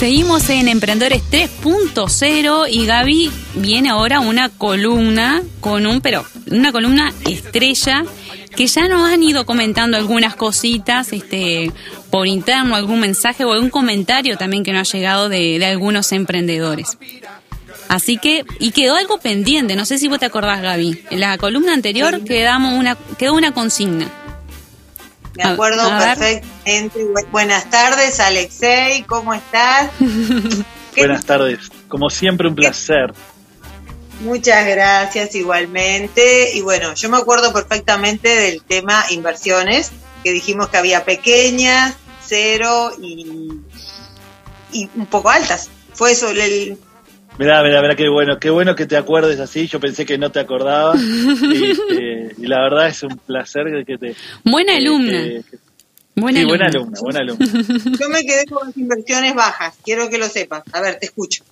Seguimos en Emprendedores 3.0 y Gaby viene ahora una columna con un, pero una columna estrella que ya nos han ido comentando algunas cositas, este, por interno, algún mensaje o algún comentario también que nos ha llegado de, de algunos emprendedores. Así que, y quedó algo pendiente, no sé si vos te acordás, Gaby. En la columna anterior quedamos una, quedó una consigna. Me acuerdo Buenas tardes, Alexei, ¿cómo estás? Buenas tardes, como siempre un placer. Muchas gracias igualmente. Y bueno, yo me acuerdo perfectamente del tema inversiones, que dijimos que había pequeñas, cero y, y un poco altas. Fue eso el, Mirá, mirá, mirá, qué bueno, qué bueno que te acuerdes así. Yo pensé que no te acordabas. Este, y, la verdad es un placer que te. Buena alumna. Buena, sí, buena alumna, buena alumna. Yo me quedé con las inversiones bajas, quiero que lo sepas. A ver, te escucho.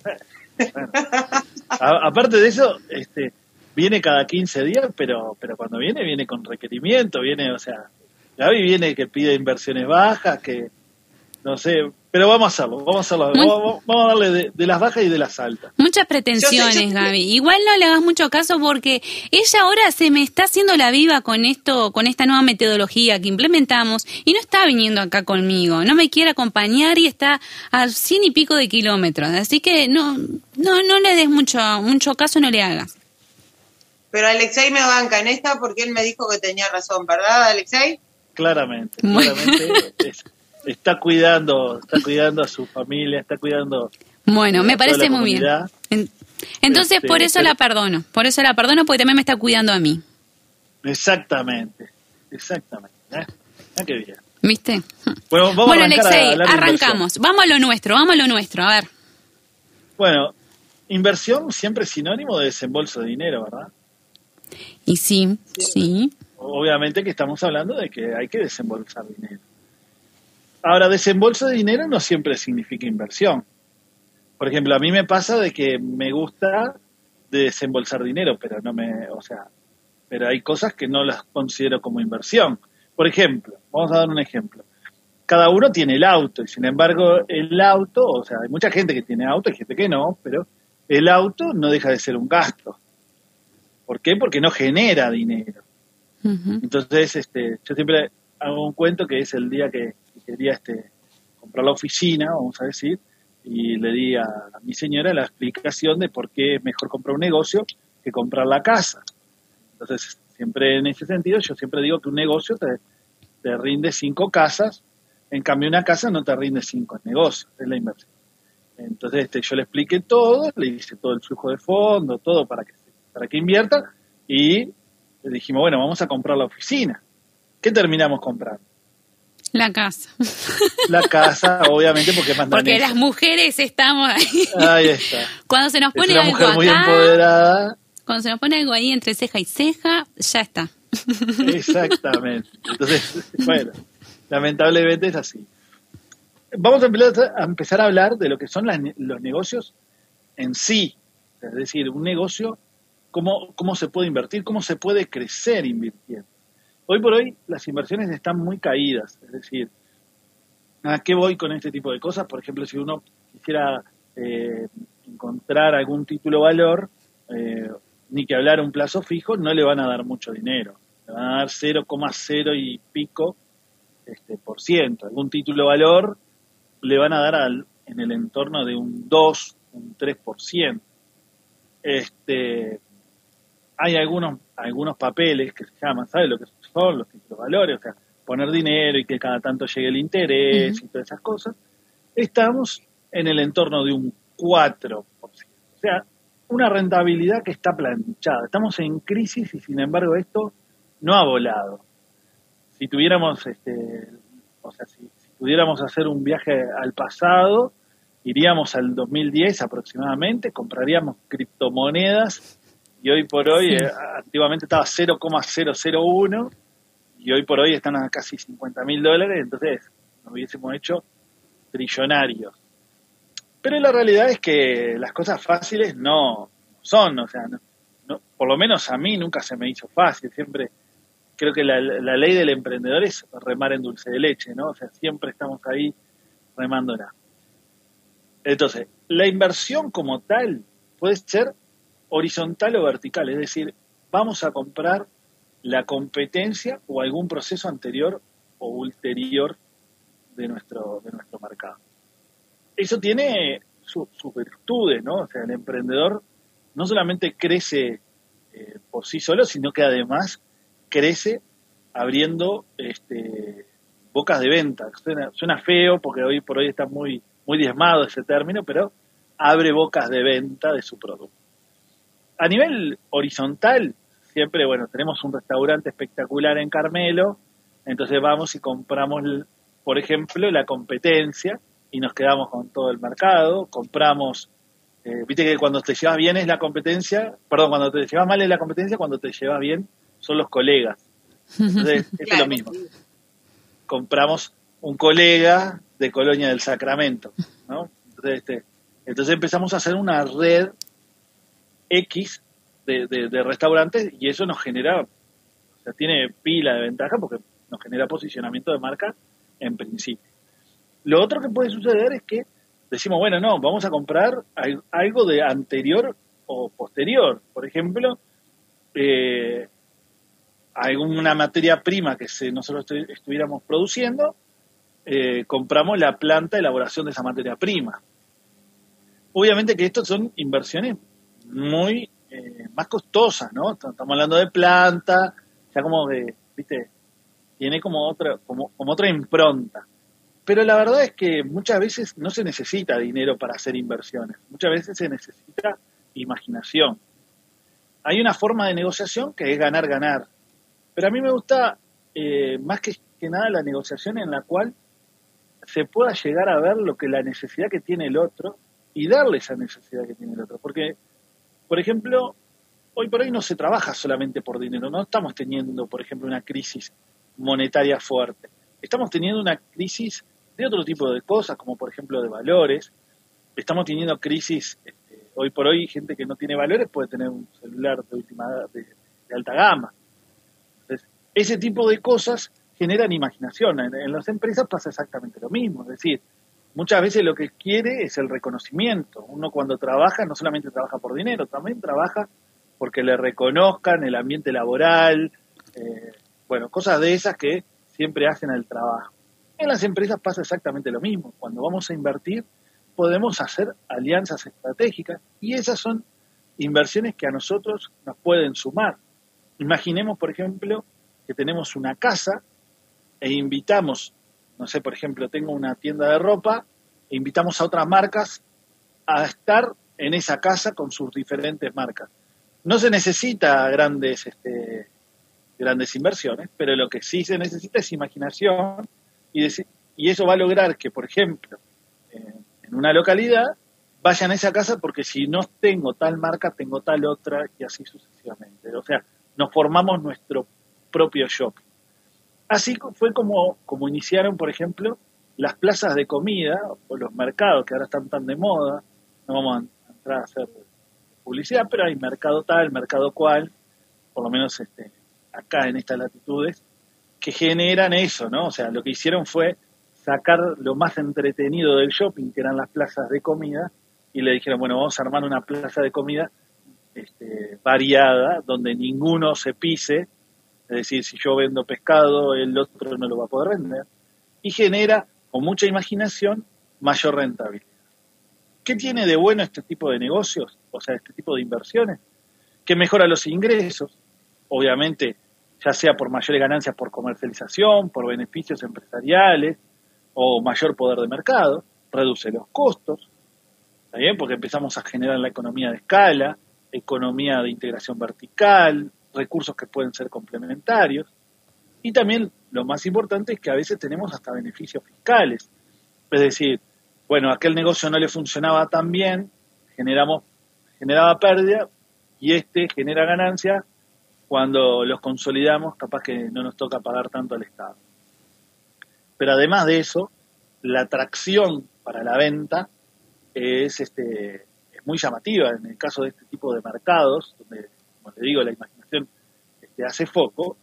aparte de eso, este, viene cada 15 días, pero, pero cuando viene, viene con requerimiento, viene, o sea, Gaby viene que pide inversiones bajas, que, no sé, pero vamos a hacerlo, vamos a hacerlo, vamos, a darle de, las bajas y de las altas. Muchas pretensiones, Gaby. Igual no le hagas mucho caso porque ella ahora se me está haciendo la viva con esto, con esta nueva metodología que implementamos y no está viniendo acá conmigo, no me quiere acompañar y está a cien y pico de kilómetros, así que no, no, no le des mucho, mucho caso, no le hagas. Pero Alexei me banca en esta porque él me dijo que tenía razón, ¿verdad, Alexei? Claramente, claramente está cuidando, está cuidando a su familia, está cuidando. Bueno, me parece muy bien. Entonces, este, por eso la perdono, por eso la perdono porque también me está cuidando a mí. Exactamente, exactamente. ¿eh? Ah, qué bien. ¿Viste? Bueno, vamos bueno Alexei, arrancamos. Vamos a lo nuestro, vamos a lo nuestro, a ver. Bueno, inversión siempre es sinónimo de desembolso de dinero, ¿verdad? Y sí, sí. Obviamente que estamos hablando de que hay que desembolsar dinero. Ahora, desembolso de dinero no siempre significa inversión. Por ejemplo, a mí me pasa de que me gusta desembolsar dinero, pero no me, o sea, pero hay cosas que no las considero como inversión. Por ejemplo, vamos a dar un ejemplo. Cada uno tiene el auto y sin embargo el auto, o sea, hay mucha gente que tiene auto, hay gente que no, pero el auto no deja de ser un gasto. ¿Por qué? Porque no genera dinero. Entonces, este, yo siempre hago un cuento que es el día que quería este, comprar la oficina, vamos a decir, y le di a, mi señora la explicación de por qué es mejor comprar un negocio que comprar la casa. Entonces, siempre en ese sentido, yo siempre digo que un negocio te, te rinde cinco casas, en cambio una casa no te rinde cinco negocios, es la inversión. Entonces este, yo le expliqué todo, le hice todo el flujo de fondo, todo para que, para que invierta y le dijimos, bueno, vamos a comprar la oficina. ¿Qué terminamos comprando? La casa. La casa, obviamente, porque más Porque las mujeres estamos ahí. Ahí está. Cuando se nos pone algo mujer muy empoderada. Cuando se nos pone algo ahí entre ceja y ceja, ya está. Exactamente. Entonces, bueno, lamentablemente es así. Vamos a empezar a hablar de lo que son los negocios en sí. Es decir, un negocio, cómo, cómo se puede invertir, cómo se puede crecer invirtiendo. Hoy por hoy las inversiones están muy caídas, es decir, ¿a qué voy con este tipo de cosas? Por ejemplo, si uno quisiera eh, encontrar algún título valor, eh, ni que hablar un plazo fijo, no le van a dar mucho dinero. Le van a dar 0,0 y pico este, por ciento. Algún título valor le van a dar al, en el entorno de un 2, un 3%. Este, hay algunos, algunos papeles que se llaman, ¿sabes lo que son los títulos valores? O sea, poner dinero y que cada tanto llegue el interés y todas esas cosas. Estamos en el entorno de un 4%. O sea, una rentabilidad que está planchada. Estamos en crisis y sin embargo esto no ha volado. Si tuviéramos, este, o sea, si, si pudiéramos hacer un viaje al pasado, iríamos al 2010 aproximadamente, compraríamos criptomonedas y hoy por hoy, eh, activamente estaba 0,001 y hoy por hoy están a casi 50 mil dólares, entonces nos hubiésemos hecho trillonarios. Pero la realidad es que las cosas fáciles no son, o sea, no, por lo menos a mí nunca se me hizo fácil, siempre creo que la, la, ley del emprendedor es remar en dulce de leche, ¿no? O sea, siempre estamos ahí remándola. Entonces, la inversión como tal puede ser horizontal o vertical, es decir, vamos a comprar la competencia o algún proceso anterior o ulterior de nuestro, de nuestro mercado. Eso tiene sus virtudes, ¿no? O sea, el emprendedor no solamente crece eh, por sí solo, sino que además crece abriendo este, bocas de venta. Suena, feo porque hoy por hoy está muy, muy diezmado ese término, pero abre bocas de venta de su producto. A nivel horizontal, siempre, bueno, tenemos un restaurante espectacular en Carmelo, entonces vamos y compramos, por ejemplo, la competencia y nos quedamos con todo el mercado, compramos, eh, viste que cuando te llevas bien es la competencia, perdón, cuando te llevas mal es la competencia, cuando te llevas bien son los colegas. Entonces, es lo mismo. Compramos un colega de Colonia del Sacramento, ¿no? Entonces, este, entonces empezamos a hacer una red X de, restaurantes y eso nos genera, o sea, tiene pila de ventaja porque nos genera posicionamiento de marca en principio. Lo otro que puede suceder es que decimos, bueno, no, vamos a comprar algo de anterior o posterior. Por ejemplo, eh, alguna materia prima que se, nosotros estuviéramos produciendo, eh, compramos la planta de elaboración de esa materia prima. Obviamente que estas son inversiones muy eh, más costosas, ¿no? Estamos hablando de planta, ya como de, viste, tiene como otra, como, como otra impronta. Pero la verdad es que muchas veces no se necesita dinero para hacer inversiones, muchas veces se necesita imaginación. Hay una forma de negociación que es ganar-ganar, pero a mí me gusta eh, más que, que nada la negociación en la cual se pueda llegar a ver lo que la necesidad que tiene el otro y darle esa necesidad que tiene el otro. Porque por ejemplo, hoy por hoy no se trabaja solamente por dinero, no estamos teniendo, por ejemplo, una crisis monetaria fuerte. Estamos teniendo una crisis de otro tipo de cosas, como por ejemplo de valores. Estamos teniendo crisis, este, hoy por hoy, gente que no tiene valores puede tener un celular de, última, de, de alta gama. Entonces, ese tipo de cosas generan imaginación. en las empresas pasa exactamente lo mismo. Es decir, muchas veces lo que quiere es el reconocimiento. Uno cuando trabaja no solamente trabaja por dinero, también trabaja porque le reconozcan el ambiente laboral, eh, bueno, cosas de esas que siempre hacen el trabajo. En las empresas pasa exactamente lo mismo. Cuando vamos a invertir, podemos hacer alianzas estratégicas y esas son inversiones que a nosotros nos pueden sumar. Imaginemos, por ejemplo, que tenemos una casa e invitamos no sé, por ejemplo, tengo una tienda de ropa e invitamos a otras marcas a estar en esa casa con sus diferentes marcas. No se necesita grandes, este, grandes inversiones, pero lo que sí se necesita es imaginación y, y eso va a lograr que, por ejemplo, en una localidad vayan a esa casa porque si no tengo tal marca, tengo tal otra y así sucesivamente. O sea, nos formamos nuestro propio shopping. Así fue como, como iniciaron, por ejemplo, las plazas de comida o los mercados que ahora están tan de moda. No vamos a entrar a hacer publicidad, pero hay mercado tal, mercado cual, por lo menos este, acá en estas latitudes, que generan eso, ¿no? O sea, lo que hicieron fue sacar lo más entretenido del shopping, que eran las plazas de comida, y le dijeron, bueno, vamos a armar una plaza de comida este, variada, donde ninguno se pise, es decir, si yo vendo pescado, el otro no lo va a poder vender, y genera, con mucha imaginación, mayor rentabilidad. ¿Qué tiene de bueno este tipo de negocios, o sea, este tipo de inversiones? Que mejora los ingresos, obviamente, ya sea por mayores ganancias por comercialización, por beneficios empresariales o mayor poder de mercado, reduce los costos, ¿está Porque empezamos a generar la economía de escala, economía de integración vertical, recursos que pueden ser complementarios. Y también lo más importante es que a veces tenemos hasta beneficios fiscales. Es decir, bueno, aquel negocio no le funcionaba tan bien, generamos, generaba pérdida y este genera ganancia cuando los consolidamos, capaz que no nos toca pagar tanto al Estado. Pero además de eso, la atracción para la venta es, este, es muy llamativa en el caso de este tipo de mercados, donde, como le digo, la imaginación hace foco,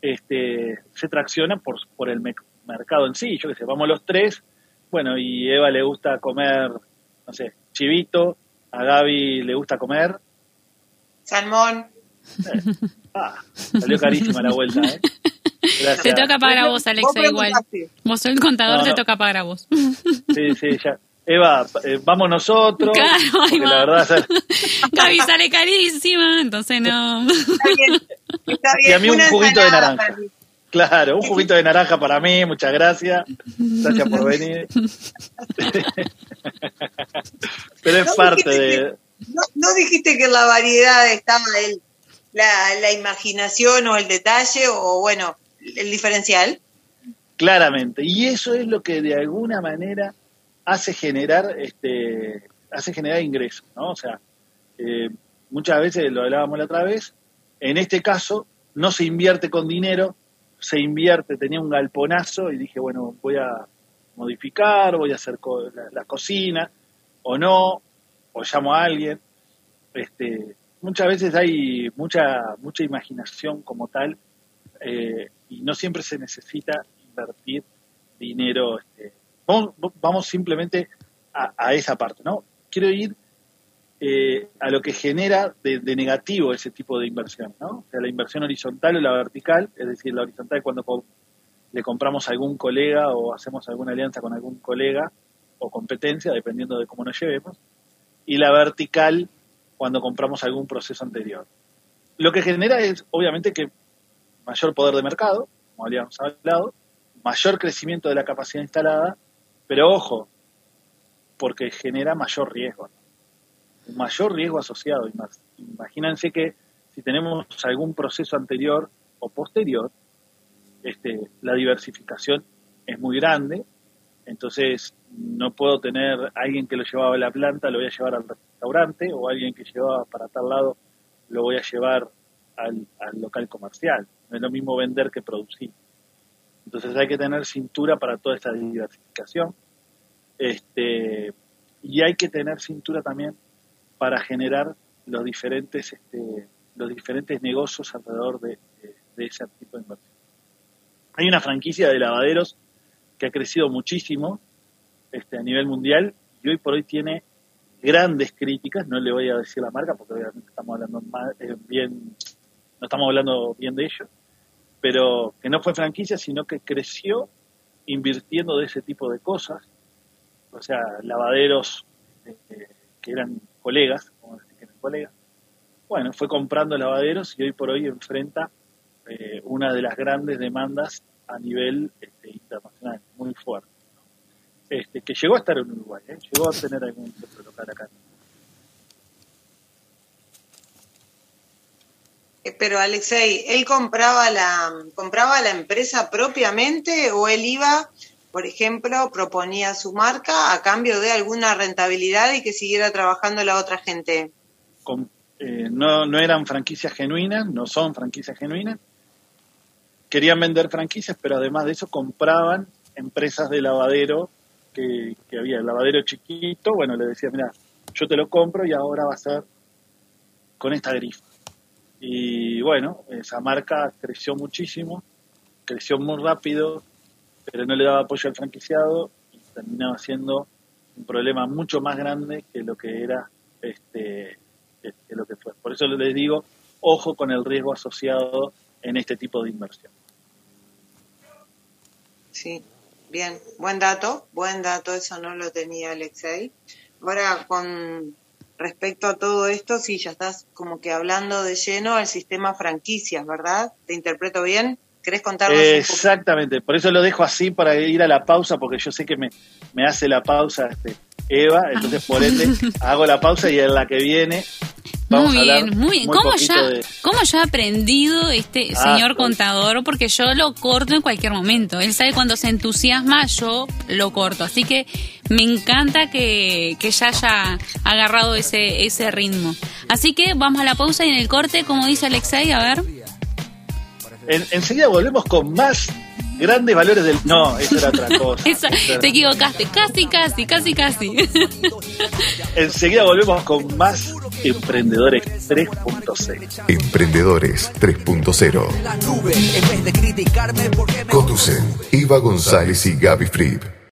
este, se tracciona por, por el mercado en sí. Yo que sé, vamos los tres, bueno, y Eva le gusta comer no sé, chivito, a Gaby le gusta comer. Salmón. Eh, ah, salió carísima la vuelta, ¿eh? Gracias. Te toca pagar a vos, Alexa, Vos igual. Vos sos el contador, No, te toca pagar a vos. Sí, sí, ya. Eva, eh, vamos nosotros. Claro, va. la verdad, Gaby sale carísima, entonces no. Está bien. Está bien. Y a mí un juguito de naranja. claro, un juguito de naranja para mí, muchas gracias. Gracias por venir. Pero es No parte de... que- No, no dijiste que en la variedad estaba el, la, la imaginación o el detalle o, bueno, el diferencial. Claramente. Y eso es lo que de alguna manera hace generar, este, hace generar ingresos, ¿no? O sea, eh, muchas veces lo hablábamos la otra vez, en este caso no se invierte con dinero, se invierte, tenía un galponazo y dije, bueno, voy a modificar, voy a hacer co- la, la cocina, o no, o llamo a alguien. Este, muchas veces hay mucha, mucha imaginación como tal, eh, y no siempre se necesita invertir dinero. Este, vamos, simplemente a, esa parte, ¿no? Quiero ir eh, a lo que genera de, negativo ese tipo de inversión, ¿no? O sea, la inversión horizontal o la vertical, es decir, la horizontal es cuando le compramos a algún colega o hacemos alguna alianza con algún colega o competencia, dependiendo de cómo nos llevemos, y la vertical cuando compramos algún proceso anterior. Lo que genera es, obviamente, que mayor poder de mercado, como habíamos hablado, mayor crecimiento de la capacidad instalada, pero ojo, porque genera mayor riesgo, mayor riesgo asociado. Ima- Imagínense que si tenemos algún proceso anterior o posterior, este, la diversificación es muy grande, entonces no puedo tener alguien que lo llevaba a la planta, lo voy a llevar al restaurante, o alguien que llevaba para tal lado, lo voy a llevar al local comercial. No es lo mismo vender que producir. Entonces hay que tener cintura para toda esta diversificación. Este, y hay que tener cintura también para generar los diferentes, este, los diferentes negocios alrededor de, ese tipo de inversión. Hay una franquicia de lavaderos que ha crecido muchísimo este, a nivel mundial y hoy por hoy tiene grandes críticas, no le voy a decir la marca porque obviamente estamos hablando mal- eh, bien, no estamos hablando bien de ellos, pero que no fue franquicia, sino que creció invirtiendo de ese tipo de cosas, o sea, lavaderos eh, que eran colegas, como decir bueno, fue comprando lavaderos y hoy por hoy enfrenta eh, una de las grandes demandas a nivel este, internacional, muy fuerte. Este, que llegó a estar en Uruguay, ¿eh? llegó a tener algún otro local acá. Pero Alexei, ¿él compraba la, compraba la empresa propiamente o él iba, por ejemplo, proponía su marca a cambio de alguna rentabilidad y que siguiera trabajando la otra gente? Eh, no, no eran franquicias genuinas, no son franquicias genuinas. Querían vender franquicias, pero además de eso compraban empresas de lavadero que, que había. El lavadero chiquito, bueno, le decía, mira, yo te lo compro y ahora va a ser con esta grifa. Y bueno, esa marca creció muchísimo, creció muy rápido, pero no le daba apoyo al franquiciado y terminaba siendo un problema mucho más grande que lo que era este que, que lo que fue. Por eso les digo, ojo con el riesgo asociado en este tipo de inversión. Sí, bien, buen dato, buen dato, eso no lo tenía Alexei. Ahora, con respecto a todo esto, sí, ya estás como que hablando de lleno al sistema franquicias, ¿verdad? ¿Te interpreto bien? ¿Querés contarnos un poco? Exactamente, por eso lo dejo así para ir a la pausa, porque yo sé que me, me hace la pausa este, Eva, entonces por ende hago la pausa y en la que viene vamos Muy a hablar bien, muy bien. muy ¿Cómo ya, de- ¿Cómo ya ha aprendido este Ah, señor sí. contador? Porque yo lo corto en cualquier momento. Él sabe cuando se entusiasma, yo lo corto. Así que me encanta que, que ya haya agarrado ese, ese ritmo. Así que vamos a la pausa y en el corte, como dice Alexei, a ver. En- enseguida volvemos con más grandes valores del... No, eso era otra cosa. Esa- Eso era- te equivocaste, casi, casi, casi, casi. Enseguida volvemos con más Emprendedores 3.0. Emprendedores 3.0. la nube en vez de criticarme porque me Conducen Iva González y Gaby Fried.